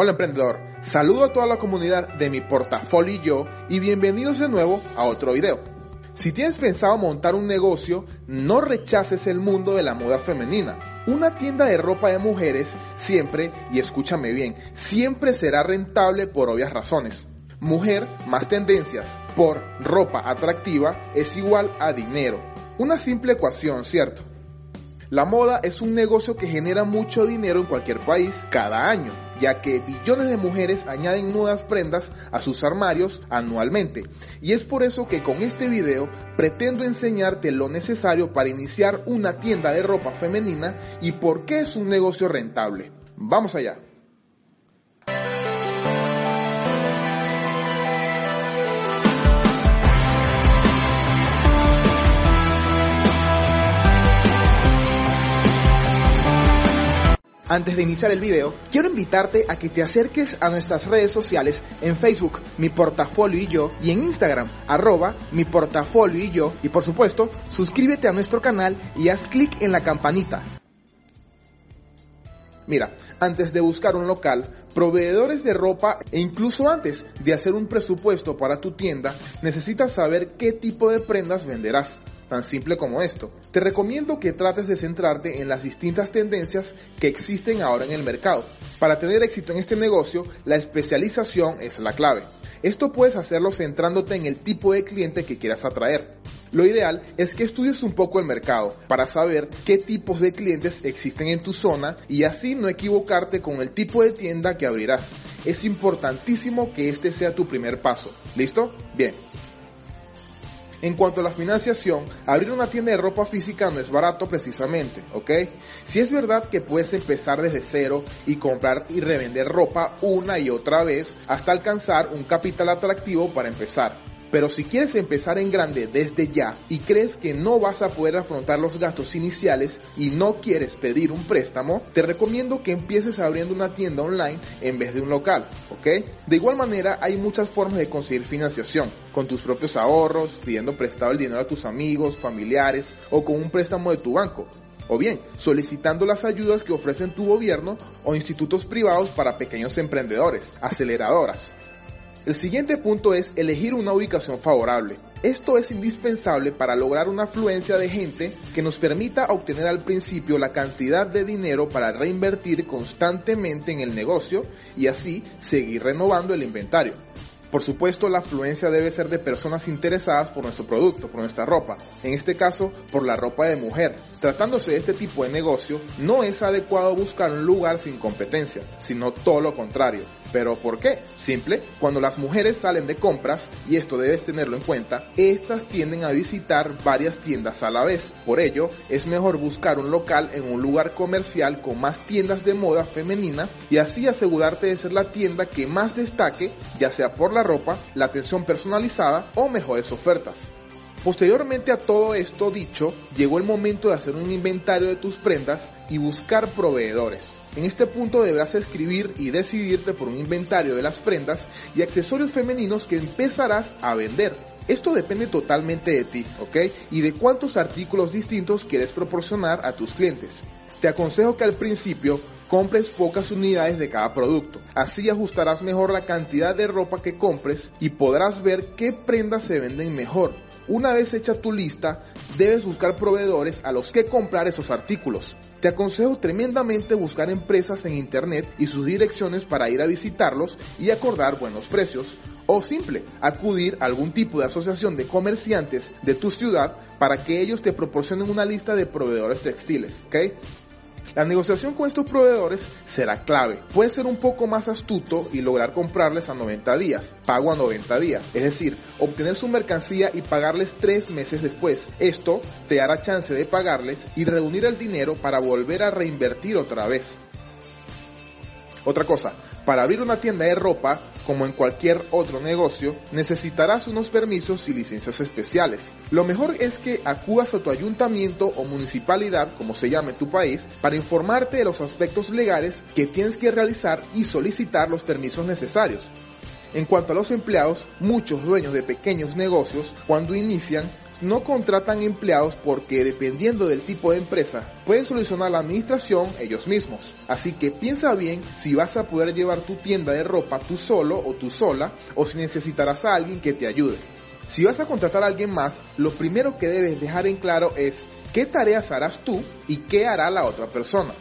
Hola emprendedor, saludo a toda la comunidad de mi portafolio y yo y bienvenidos de nuevo a otro video. Si tienes pensado montar un negocio, no rechaces el mundo de la moda femenina. Una tienda de ropa de mujeres siempre, y escúchame bien, siempre será rentable por obvias razones. Mujer más tendencias por ropa atractiva es igual a dinero. Una simple ecuación, ¿cierto? La moda es un negocio que genera mucho dinero en cualquier país cada año, ya que billones de mujeres añaden nuevas prendas a sus armarios anualmente. Y es por eso que con este video pretendo enseñarte lo necesario para iniciar una tienda de ropa femenina y por qué es un negocio rentable. Vamos allá. Antes de iniciar el video, quiero invitarte a que te acerques a nuestras redes sociales en Facebook, mi portafolio y yo, y en Instagram, arroba mi portafolio y yo, y por supuesto, suscríbete a nuestro canal y haz clic en la campanita. Mira, antes de buscar un local, proveedores de ropa e incluso antes de hacer un presupuesto para tu tienda, necesitas saber qué tipo de prendas venderás tan simple como esto. Te recomiendo que trates de centrarte en las distintas tendencias que existen ahora en el mercado. Para tener éxito en este negocio, la especialización es la clave. Esto puedes hacerlo centrándote en el tipo de cliente que quieras atraer. Lo ideal es que estudies un poco el mercado para saber qué tipos de clientes existen en tu zona y así no equivocarte con el tipo de tienda que abrirás. Es importantísimo que este sea tu primer paso. ¿Listo? Bien. En cuanto a la financiación, abrir una tienda de ropa física no es barato precisamente, ¿ok? Si es verdad que puedes empezar desde cero y comprar y revender ropa una y otra vez hasta alcanzar un capital atractivo para empezar. Pero si quieres empezar en grande desde ya y crees que no vas a poder afrontar los gastos iniciales y no quieres pedir un préstamo, te recomiendo que empieces abriendo una tienda online en vez de un local, ¿ok? De igual manera hay muchas formas de conseguir financiación, con tus propios ahorros, pidiendo prestado el dinero a tus amigos, familiares o con un préstamo de tu banco o bien solicitando las ayudas que ofrecen tu gobierno o institutos privados para pequeños emprendedores, aceleradoras. El siguiente punto es elegir una ubicación favorable. Esto es indispensable para lograr una afluencia de gente que nos permita obtener al principio la cantidad de dinero para reinvertir constantemente en el negocio y así seguir renovando el inventario. Por supuesto, la afluencia debe ser de personas interesadas por nuestro producto, por nuestra ropa, en este caso por la ropa de mujer. Tratándose de este tipo de negocio, no es adecuado buscar un lugar sin competencia, sino todo lo contrario. ¿Pero por qué? Simple, cuando las mujeres salen de compras, y esto debes tenerlo en cuenta, estas tienden a visitar varias tiendas a la vez. Por ello, es mejor buscar un local en un lugar comercial con más tiendas de moda femenina y así asegurarte de ser la tienda que más destaque, ya sea por la ropa, la atención personalizada o mejores ofertas. Posteriormente a todo esto dicho, llegó el momento de hacer un inventario de tus prendas y buscar proveedores. En este punto deberás escribir y decidirte por un inventario de las prendas y accesorios femeninos que empezarás a vender. Esto depende totalmente de ti, ¿ok? Y de cuántos artículos distintos quieres proporcionar a tus clientes. Te aconsejo que al principio compres pocas unidades de cada producto. Así ajustarás mejor la cantidad de ropa que compres y podrás ver qué prendas se venden mejor. Una vez hecha tu lista, debes buscar proveedores a los que comprar esos artículos. Te aconsejo tremendamente buscar empresas en internet y sus direcciones para ir a visitarlos y acordar buenos precios. O simple, acudir a algún tipo de asociación de comerciantes de tu ciudad para que ellos te proporcionen una lista de proveedores textiles. ¿ok? La negociación con estos proveedores será clave. Puedes ser un poco más astuto y lograr comprarles a 90 días, pago a 90 días, es decir, obtener su mercancía y pagarles 3 meses después. Esto te dará chance de pagarles y reunir el dinero para volver a reinvertir otra vez. Otra cosa, para abrir una tienda de ropa, como en cualquier otro negocio, necesitarás unos permisos y licencias especiales. Lo mejor es que acudas a tu ayuntamiento o municipalidad, como se llame tu país, para informarte de los aspectos legales que tienes que realizar y solicitar los permisos necesarios. En cuanto a los empleados, muchos dueños de pequeños negocios, cuando inician, no contratan empleados porque dependiendo del tipo de empresa, pueden solucionar la administración ellos mismos. Así que piensa bien si vas a poder llevar tu tienda de ropa tú solo o tú sola o si necesitarás a alguien que te ayude. Si vas a contratar a alguien más, lo primero que debes dejar en claro es qué tareas harás tú y qué hará la otra persona.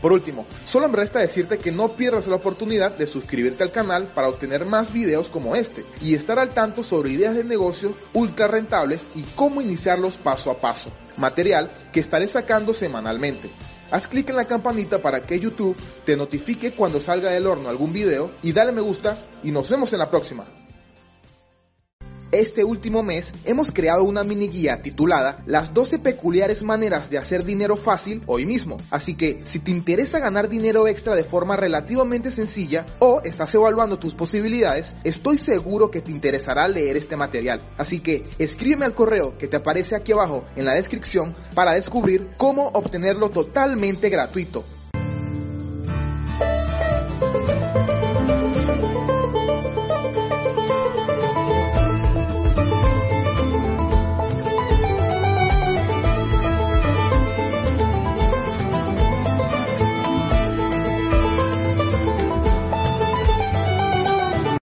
Por último, solo me resta decirte que no pierdas la oportunidad de suscribirte al canal para obtener más videos como este y estar al tanto sobre ideas de negocio ultra rentables y cómo iniciarlos paso a paso, material que estaré sacando semanalmente. Haz clic en la campanita para que YouTube te notifique cuando salga del horno algún video y dale me gusta y nos vemos en la próxima. Este último mes hemos creado una mini guía titulada Las 12 peculiares maneras de hacer dinero fácil hoy mismo. Así que si te interesa ganar dinero extra de forma relativamente sencilla o estás evaluando tus posibilidades, estoy seguro que te interesará leer este material. Así que escríbeme al correo que te aparece aquí abajo en la descripción para descubrir cómo obtenerlo totalmente gratuito.